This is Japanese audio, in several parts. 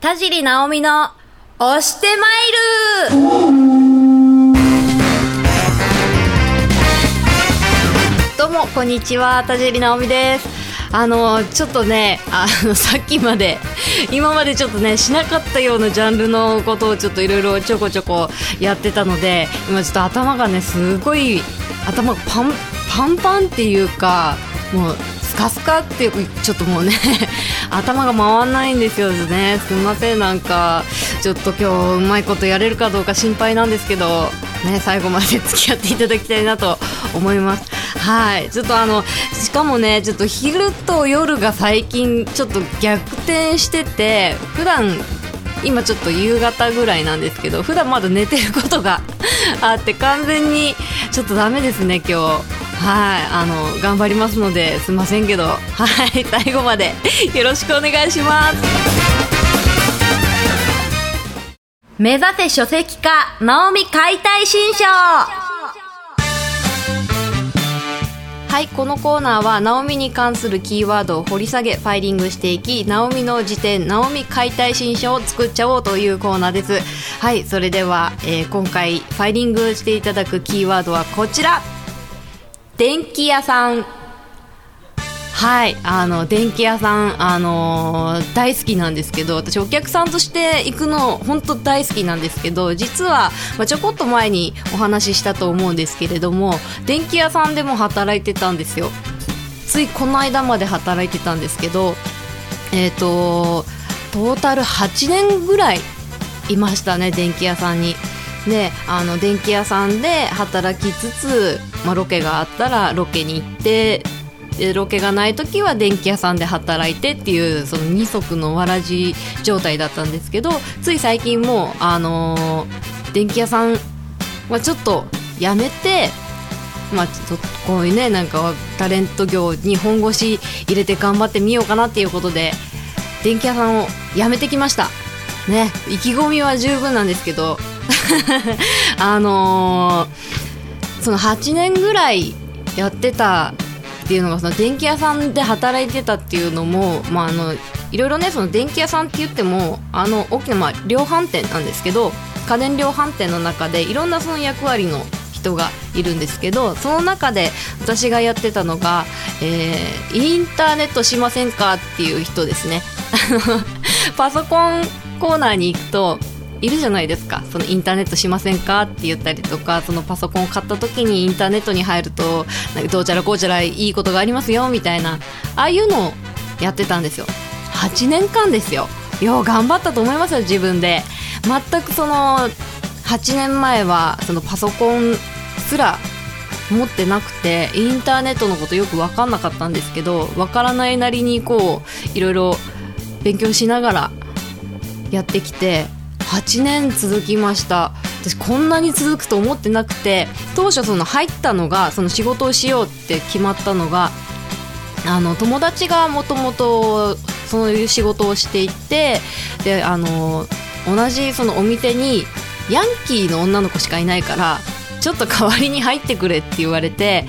田尻直美の押してまいるどうも、こんにちは。田尻直美です。あの、ちょっとね、あの、さっきまで、今までちょっとね、しなかったようなジャンルのことをちょっといろいろちょこちょこやってたので、今ちょっと頭がね、すごい、頭がパン、パンパンっていうか、もう、カスカってちょっともうね 頭が回らないんですよね。すみませんなんかちょっと今日うまいことやれるかどうか心配なんですけどね最後まで付き合っていただきたいなと思います。はい。ちょっとあのしかもねちょっと昼と夜が最近ちょっと逆転してて普段今ちょっと夕方ぐらいなんですけど普段まだ寝てることがあって完全にちょっとダメですね今日。はいあの頑張りますのですいませんけどはい 最後までよろしくお願いします。目指せ書籍化ナオミ解体新書。はいこのコーナーはナオミに関するキーワードを掘り下げファイリングしていきナオミの辞典ナオミ解体新書を作っちゃおうというコーナーです。はいそれでは、えー今回ファイリングしていただくキーワードはこちら電気屋さん。はいあの電気屋さん、あのー大好きなんですけど私お客さんとして行くの本当大好きなんですけど実は、まあ、ちょこっと前にお話ししたと思うんですけれども電気屋さんでも働いてたんですよ。ついこの間まで働いてたんですけどえっ、とトータル8年ぐらいいましたね電気屋さんに。であの電気屋さんで働きつつ、まあ、ロケがあったらロケに行ってでロケがない時は電気屋さんで働いてっていうその二足のわらじ状態だったんですけどつい最近もあのー電気屋さんはちょっとやめてまあ、ちょっとこういうねなんかタレント業に本腰入れて頑張ってみようかなっていうことで電気屋さんを辞めてきました。ね意気込みは十分なんですけど あのーその8年ぐらいやってたっていうのがその電気屋さんで働いてたっていうのも、まあ、あのいろいろねその電気屋さんって言ってもあの大きな、まあ、量販店なんですけど家電量販店の中でいろんなその役割の人がいるんですけどその中で私がやってたのが、えーインターネットしませんかっていう人ですね。パソコンコーナーに行くといるじゃないですか。そのインターネットしませんかって言ったりとかそのパソコンを買った時にインターネットに入るとなんかどうちゃらこうちゃらいいことがありますよみたいな。ああいうのをやってたんですよ。8年間ですよ。よう頑張ったと思いますよ自分で。全くその8年前はそのパソコンすら持ってなくてインターネットのことよく分かんなかったんですけど分からないなりにこういろいろ勉強しながらやってきて8年続きました。私こんなに続くと思ってなくて当初その入ったのがその仕事をしようって決まったのがあの友達がもともとそういう仕事をしていてであの同じそのお店にヤンキーの女の子しかいないからちょっと代わりに入ってくれって言われて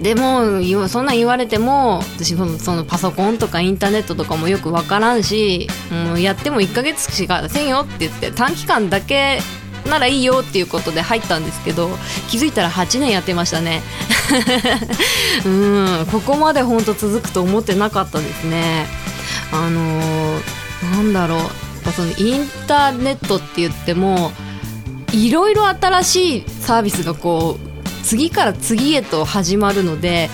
でもそんなん言われても私そのパソコンとかインターネットとかもよく分からんしもうやっても1ヶ月しかせんよって言って短期間だけならいいよっていうことで入ったんですけど気づいたら8年やってましたね。うんここまで本当続くと思ってなかったですね。あのーなんだろう。やっぱそのインターネットって言ってもいろいろ新しいサービスがこう次から次へと始まるので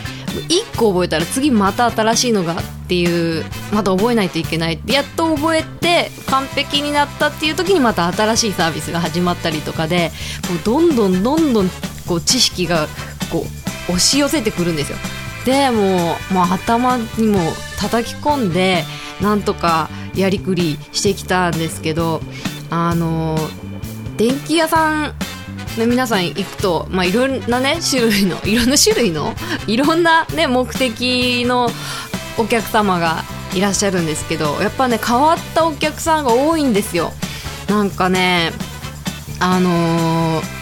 1個覚えたら次また新しいのがっていうまた覚えないといけないやっと覚えて完璧になったっていう時にまた新しいサービスが始まったりとかでもうどんどんどんどんこう知識がこう押し寄せてくるんですよ。でもう、まあ、頭にも叩き込んでなんとかやりくりしてきたんですけどあの電気屋さんの皆さん行くと、まあ、いろんなね種類の いろんな種類のいろんなね目的のお客様がいらっしゃるんですけどやっぱね変わったお客さんが多いんですよ。なんかねあのー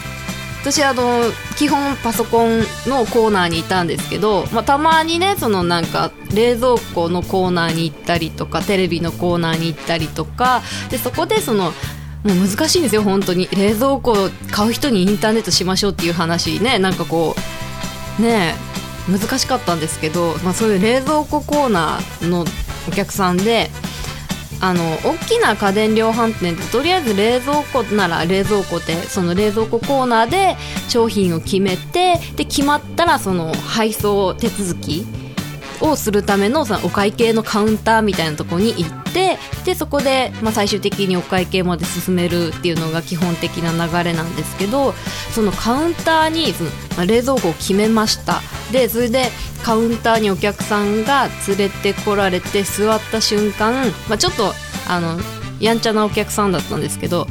私あの基本パソコンのコーナーにいたんですけど、まあ、たまにねそのなんか冷蔵庫のコーナーに行ったりとかテレビのコーナーに行ったりとかでそこでそのもう難しいんですよ本当に。冷蔵庫買う人にインターネットしましょうっていう話ね。なんかこうね難しかったんですけど、まあ、そういう冷蔵庫コーナーのお客さんであの大きな家電量販店ってとりあえず冷蔵庫なら冷蔵庫でその冷蔵庫コーナーで商品を決めてで決まったらその配送手続きをするためのそのお会計のカウンターみたいなところに行ってでそこで、まあ、最終的にお会計まで進めるっていうのが基本的な流れなんですけどそのカウンターにその、まあ、冷蔵庫を決めました。でそれでカウンターにお客さんが連れてこられて座った瞬間、まあ、ちょっとあのやんちゃなお客さんだったんですけど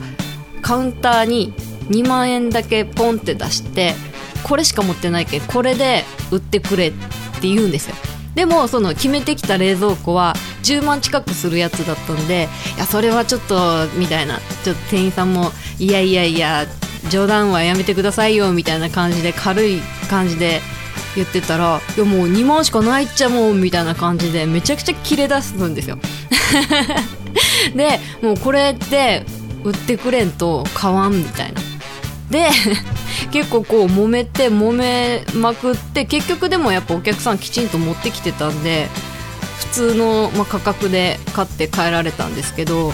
カウンターに2万円だけポンって出してこれしか持ってないけどこれで売ってくれって言うんですよ。でもその決めてきた冷蔵庫は10万近くするやつだったんでいやそれはちょっとみたいな。ちょっと店員さんもいやいやいや冗談はやめてくださいよみたいな感じで軽い感じで言ってたらいやもう2万しかないっちゃもうみたいな感じでめちゃくちゃ切れ出すんですよ。でもうこれって売ってくれんと買わんみたいな。で結構こう揉めて揉めまくって結局でもやっぱお客さんきちんと持ってきてたんで普通の、ま、価格で買って帰られたんですけど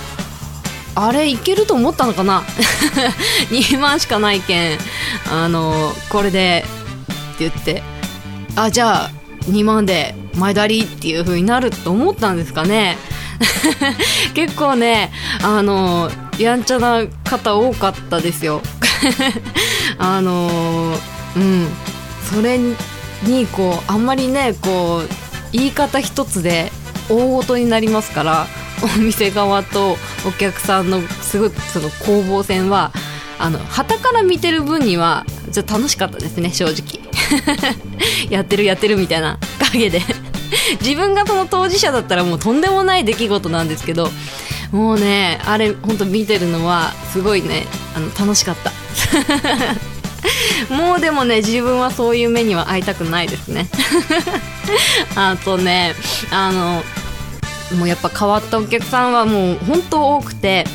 あれいけると思ったのかな？2万しかないけんあのこれでって言って。あじゃあ2万で前借りっていう風になると思ったんですかね？結構ねあのやんちゃな方多かったですよ。あのうん。それにこうあんまりねこう言い方一つで大ごとになりますからお店側とお客さんのすごいその攻防戦はあの旗から見てる分にはちょっと楽しかったですね正直。やってるやってるみたいな影で。自分がその当事者だったらもうとんでもない出来事なんですけどもうねあれ本当見てるのはすごいねあの楽しかった。もうでもね自分はそういう目には会いたくないですね。あとねあのもうやっぱ変わったお客さんはもう本当多くて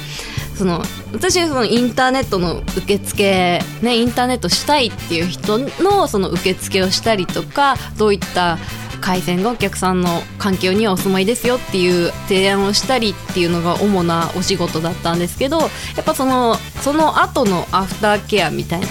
その私はそのインターネットの受付、ね、インターネットしたいっていう人のその受付をしたりとかどういった回線がお客さんの環境にはお住まいですよっていう提案をしたりっていうのが主なお仕事だったんですけどやっぱそのその後のアフターケアみたいな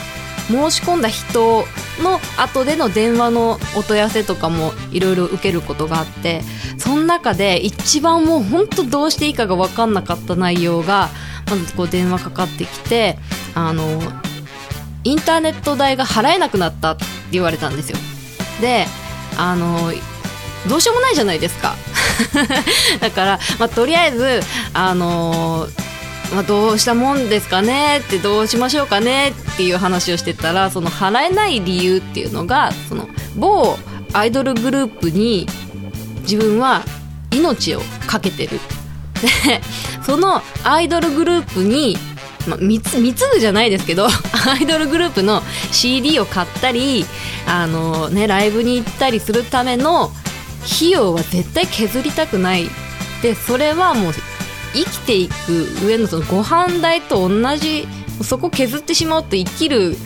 申し込んだ人の後での電話のお問い合わせとかもいろいろ受けることがあってその中で一番もう本当どうしていいかが分かんなかった内容がまずこう電話かかってきてあのインターネット代が払えなくなったって言われたんですよ。であのどうしようもないじゃないですか。だから、まあ、とりあえずあのまあ、どうしたもんですかねってどうしましょうかねっていう話をしてたらその払えない理由っていうのがその某アイドルグループに自分は命を懸けてる。で そのアイドルグループにまあ、貢ぐじゃないですけど アイドルグループの CD を買ったりあの、ね、ライブに行ったりするための費用は絶対削りたくない。でそれはもう生きていく上のそのご飯代と同じそこ削ってしまうと生きる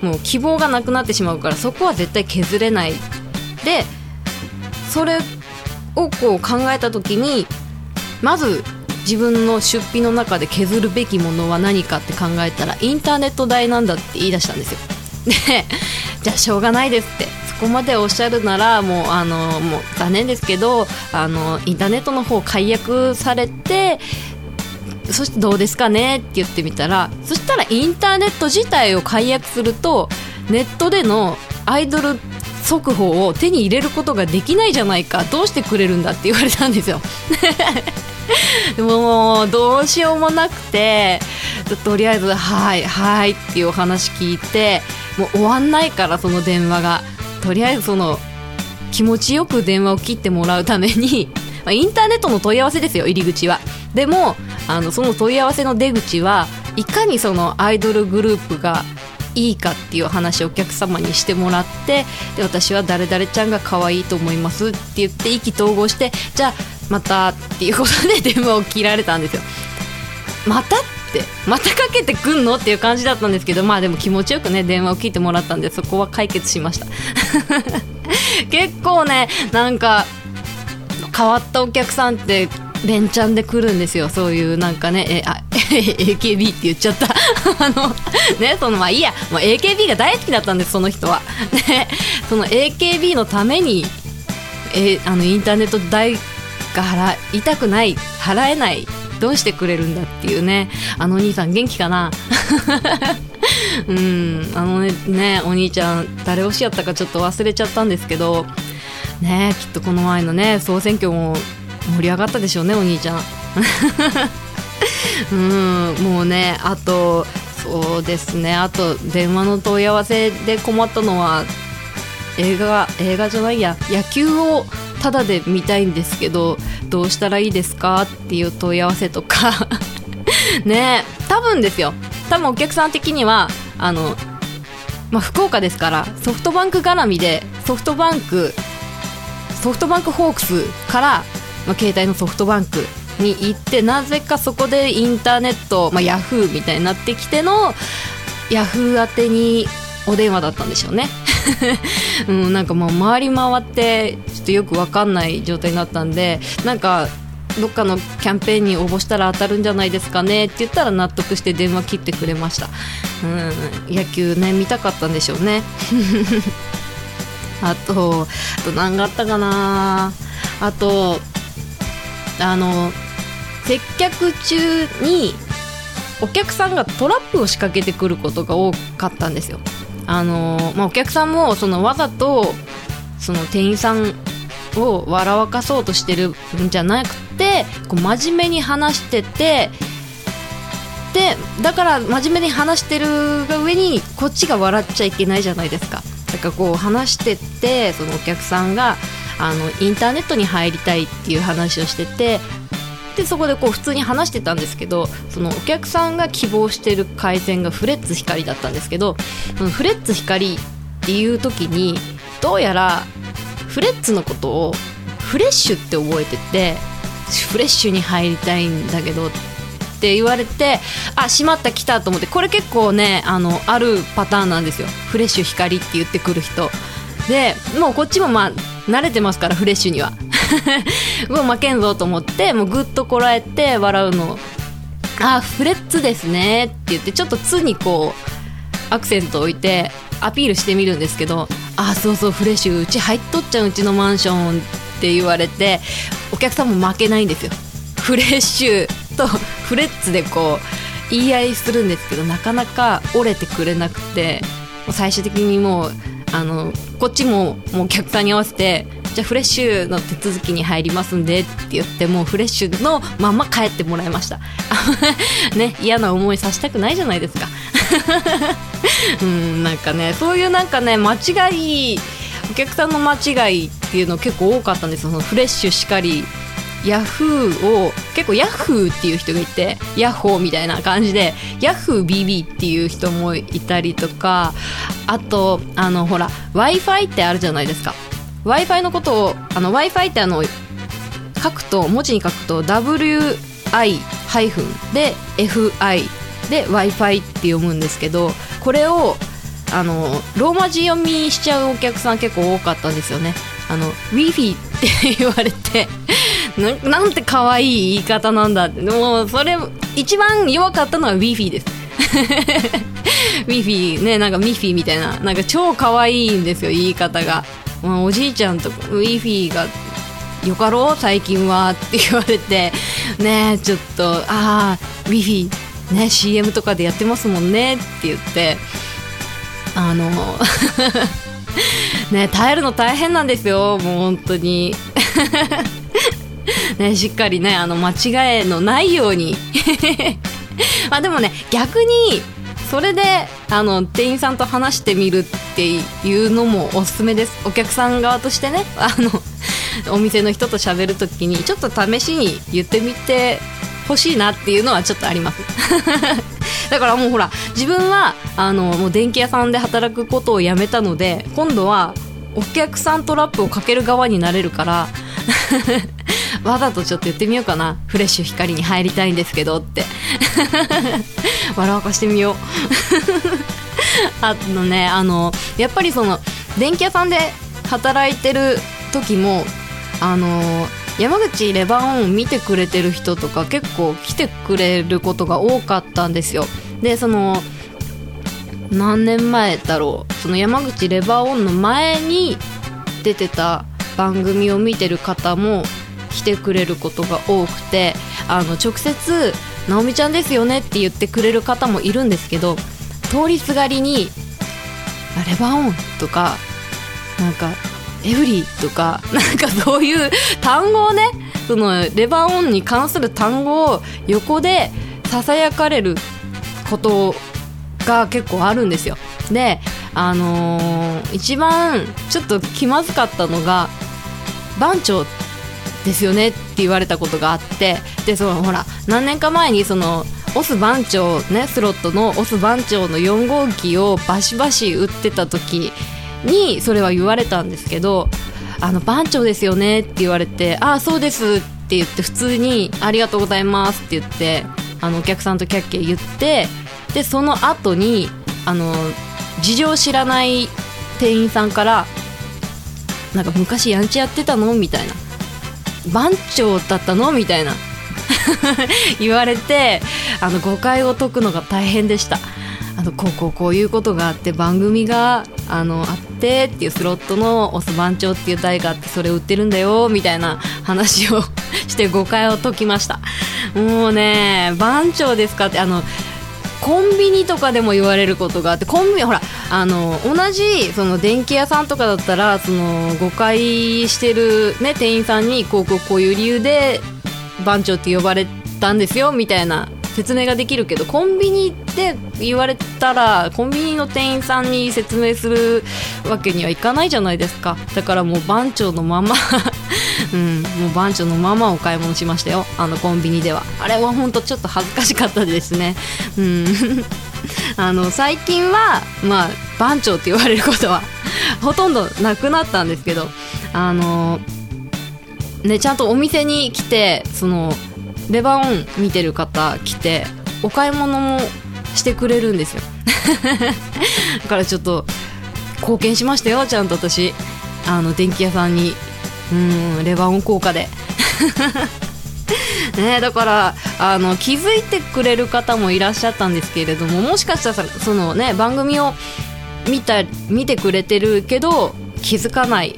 もう希望がなくなってしまうからそこは絶対削れないでそれをこう考えた時にまず自分の出費の中で削るべきものは何かって考えたらインターネット代なんだって言い出したんですよ。でじゃあしょうがないですって。こまでおっしゃるならもうあのもう残念ですけどあのインターネットの方解約されてそしてどうですかねって言ってみたらそしたらインターネット自体を解約するとネットでのアイドル速報を手に入れることができないじゃないかどうしてくれるんだって言われたんですよ。もうどうしようもなくてとりあえず「はいはい」っていうお話聞いてもう終わんないからその電話が。とりあえずその気持ちよく電話を切ってもらうために、ま、インターネットの問い合わせですよ入り口はでもあのその問い合わせの出口はいかにそのアイドルグループがいいかっていう話をお客様にしてもらってで私は誰々ちゃんが可愛いと思いますって言って意気投合してじゃあまたっていうことで電話を切られたんですよ。またってまたかけてくんの？っていう感じだったんですけどまあでも気持ちよくね電話を切ってもらったんでそこは解決しました。結構ねなんか変わったお客さんって連チャンで来るんですよ。そういうなんかねえあ AKB って言っちゃった。あのねそのまあいいや。もう AKB が大好きだったんですその人は。ねその AKB のためにえあのインターネット代が払いたくない払えないどうしてくれるんだっていうね。あのお兄さん元気かな？うんあのねねお兄ちゃん誰推しやったかちょっと忘れちゃったんですけど。ねきっとこの前のね総選挙も盛り上がったでしょうねお兄ちゃん。うんもうねあとそうですねあと電話の問い合わせで困ったのは映画映画じゃないや野球をタダで見たいんですけどどうしたらいいですか？っていう問い合わせとか。ね多分ですよ。多分お客さん的にはあの、まあ、福岡ですからソフトバンク絡みでソフトバンクソフトバンクホークスから、まあ、携帯のソフトバンクに行ってなぜかそこでインターネット、まあ、ヤフーみたいになってきてのヤフー宛てにお電話だったんでしょうね。うん、なんかもう回り回ってちょっとよく分かんない状態になったんでなんかどっかのキャンペーンに応募したら当たるんじゃないですかねって言ったら納得して電話切ってくれました、うん、野球ね見たかったんでしょうね。あとあと何があったかな。あとあの接客中にお客さんがトラップを仕掛けてくることが多かったんですよ。あのまあ、お客さんもそのわざとその店員さんを笑わかそうとしてるんじゃなくてこう真面目に話しててでだから真面目に話してるが上にこっちが笑っちゃいけないじゃないですか。だからこう話してってそのお客さんがあのインターネットに入りたいっていう話をしててでそこでこう普通に話してたんですけどそのお客さんが希望してる回線がフレッツ光だったんですけどそのフレッツ光っていう時にどうやらフレッツのことをフレッシュって覚えててフレッシュに入りたいんだけどって言われてあしまった来たと思ってこれ結構ねあのあるパターンなんですよ。フレッシュ光って言ってくる人。でもうこっちもまあ慣れてますからフレッシュには。もう負けんぞと思ってもうぐっとこらえて笑うの。あフレッツですねって言ってちょっと「つ」にこうアクセントを置いてアピールしてみるんですけど「あそうそうフレッシュうち入っとっちゃううちのマンション」って言われてお客さんも負けないんですよ。フレッシュとフレッツでこう言い合いするんですけどなかなか折れてくれなくて最終的にもうあのこっちももうお客さんに合わせてじゃあフレッシュの手続きに入りますんでって言ってもうフレッシュのまま帰ってもらいました。ね嫌な思いさせたくないじゃないですか。うんなんかねそういうなんかね間違いお客さんの間違いっていうの結構多かったんですよ。そのフレッシュしかりヤフーを結構ヤフーっていう人がいてヤッホーみたいな感じでヤフー BB っていう人もいたりとかあとあのほら w i f i ってあるじゃないですか。w i f i のことを w i f i ってあの書くと文字に書くと WI- で FI で w i f i って読むんですけどこれをあのローマ字読みしちゃうお客さん結構多かったんですよね。あの Wi-Fi って 言われてななんて可愛い言い方なんだ。ってもうそれ一番弱かったのは Wi-Fi です。Wi-Fi ねなんかミッフィーみたいな。なんか超可愛いんですよ言い方が、まあ、おじいちゃんと Wi-Fi がよかろう？最近は。って言われて。ねちょっとああ Wi-Fi ね CM とかでやってますもんねって言って。あの ね耐えるの大変なんですよもう本当に。ねしっかりねあの間違いのないように。まあでもね逆にそれであの店員さんと話してみるっていうのもおすすめです。お客さん側としてねあのお店の人と喋るときにちょっと試しに言ってみてほしいなっていうのはちょっとあります。だからもうほら自分はあのもう電気屋さんで働くことをやめたので今度はお客さんトラップをかける側になれるから わざとちょっと言ってみようかな。フレッシュ光に入りたいんですけどって。笑わかしてみよう。あのねあのやっぱりその電気屋さんで働いてる時もあの山口レバーオン見てくれてる人とか結構来てくれることが多かったんですよ。でその何年前だろう。その山口レバーオンの前に出てた番組を見てる方も来てくれることが多くてあの直接「直美ちゃんですよね」って言ってくれる方もいるんですけど通りすがりに「レバーオン」とかなんか「エブリー」とか なんかそういう単語をねそのレバーオンに関する単語を横でささやかれることが結構あるんですよ。であのー、一番ちょっと気まずかったのが番長ですよねって言われたことがあってでそのほら何年か前にそのオス番長ねスロットのオス番長の4号機をバシバシ打ってた時にそれは言われたんですけどあの番長ですよねって言われてああそうですって言って普通にありがとうございますって言ってあのお客さんとキャッキャ言ってでその後にあの事情知らない店員さんからなんか昔ヤンチやってたの？みたいな。番長だったの？みたいな。言われてあの誤解を解くのが大変でした。あのこうこうこういうことがあって番組があのあってっていうスロットのオス番長っていう台があってそれ売ってるんだよみたいな話を して誤解を解きました。もうね番長ですかってあのコンビニとかでも言われることがあってコンビニほらあの同じその電気屋さんとかだったらその誤解してる、ね、店員さんにこうこうこういう理由で番長って呼ばれたんですよみたいな説明ができるけどコンビニで言われたらコンビニの店員さんに説明するわけにはいかないじゃないですか。だからもう番長のまま うん、もう番長のままお買い物しましたよ。あのコンビニでは。あれは本当ちょっと恥ずかしかったですね。うん。あの最近はまあ番長って言われることはほとんどなくなったんですけどあのねちゃんとお店に来てそのレバーオン見てる方来てお買い物もしてくれるんですよ。だからちょっと貢献しましたよちゃんと私。あの電気屋さんに。うんレバーオン効果で。ね、だからあの気づいてくれる方もいらっしゃったんですけれどももしかしたらその、ね、番組を見た見てくれてるけど気づかない、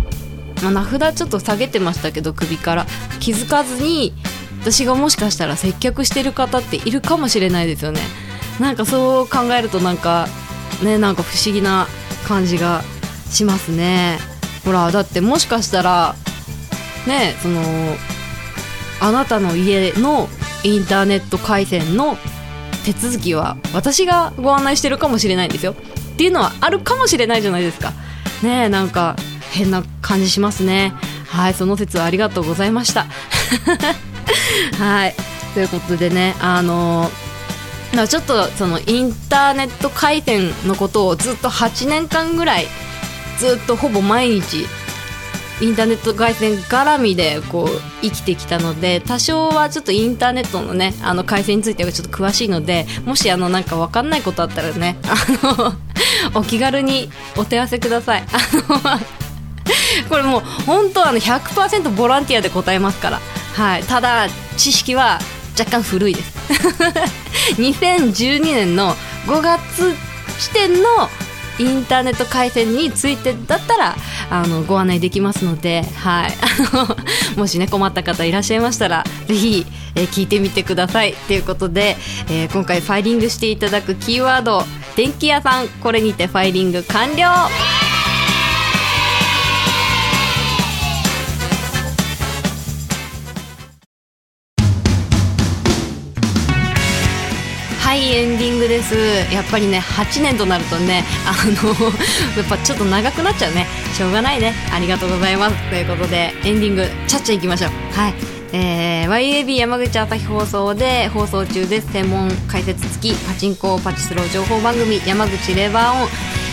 まあ、名札ちょっと下げてましたけど首から。気づかずに私がもしかしたら接客してる方っているかもしれないですよね。なんかそう考えるとなんかねなんか不思議な感じがしますね。ほらだってもしかしたらねそのあなたの家のインターネット回線の手続きは私がご案内してるかもしれないんですよ。っていうのはあるかもしれないじゃないですか。ねなんか変な感じしますね。はいその説はありがとうございました。はい。ということでねあのー、ちょっとそのインターネット回線のことをずっと8年間ぐらいずっとほぼ毎日インターネット回線絡みでこう生きてきたので多少はちょっとインターネットのねあの回線についてはちょっと詳しいのでもしあのなんか分かんないことあったらねあのお気軽にお手合わせください。あのこれもう本当あの100%ボランティアで答えますから、はい、ただ知識は若干古いです。2012年の5月時点のインターネット回線についてだったらあのご案内できますので、はい、あのもしね困った方いらっしゃいましたらぜひ、えー、聞いてみてください。ということで、えー、今回ファイリングしていただくキーワード電気屋さん。これにてファイリング完了。です。やっぱりね8年となるとねあの やっぱちょっと長くなっちゃうね。しょうがないね。ありがとうございます。ということでエンディングちゃっちゃいきましょう。はい。えー、YAB 山口朝日放送で放送中です。専門解説付きパチンコパチスロー情報番組山口レバーオン、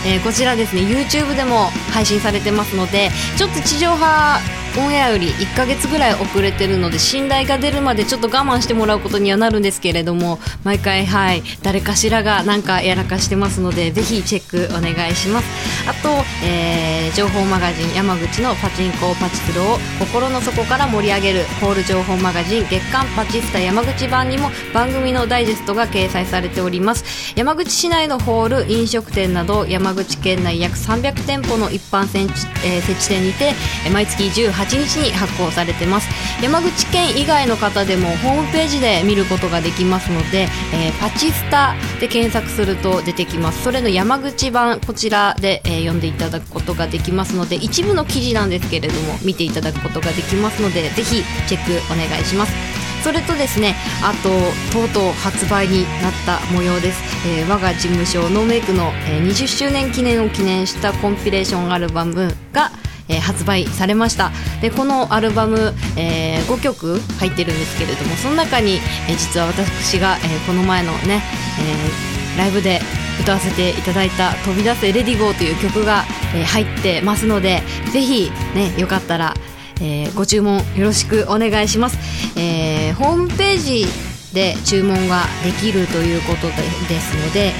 えー、こちらですね YouTube でも配信されてますのでちょっと地上波オンエアより1ヶ月ぐらい遅れてるので信頼が出るまでちょっと我慢してもらうことにはなるんですけれども毎回はい誰かしらがなんかやらかしてますのでぜひチェックお願いします。あと、えー、情報マガジン山口のパチンコパチスロを心の底から盛り上げるホール情報マガジン月刊パチスタ山口版にも番組のダイジェストが掲載されております。山口市内のホール飲食店など山口県内約300店舗の一般設置,、えー、設置店にて毎月18 8日に発行されてます。山口県以外の方でもホームページで見ることができますので、えー、パチスタで検索すると出てきます。それの山口版こちらで、えー、読んでいただくことができますので一部の記事なんですけれども見ていただくことができますのでぜひチェックお願いします。それとですねあととうとう発売になった模様です、えー、我が事務所ノーメイクの、えー、20周年記念を記念したコンピレーションアルバムがえー、発売されました。でこのアルバム、えー、5曲入ってるんですけれどもその中に、えー、実は私が、えー、この前のね、えー、ライブで歌わせていただいた「飛び出せレディゴー」という曲が、えー、入ってますのでぜひねよかったら、えー、ご注文よろしくお願いします、えー、ホームページで注文ができるということですので、え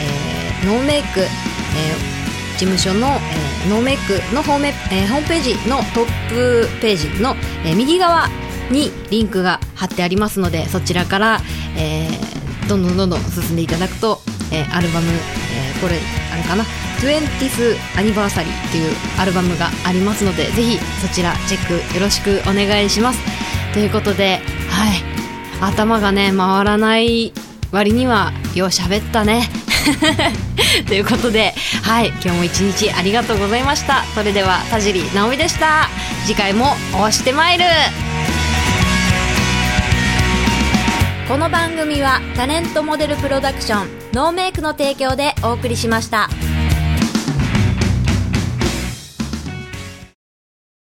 ー、ノーメイク、えー事務所の、えー、ノーメイクのホーム,、えー、ホームページのトップページの、えー、右側にリンクが貼ってありますのでそちらから、えー、どんどんどんどん進んでいただくと、えー、アルバム、これあれかな？20th アニバーサリーっていうアルバムがありますのでぜひそちらチェックよろしくお願いします。ということではい。頭がね回らない割にはよう喋ったね。ということではい。今日も一日ありがとうございました。それでは田尻直美でした。次回も押してまいる。この番組はタレントモデルプロダクションノーメイクの提供でお送りしました。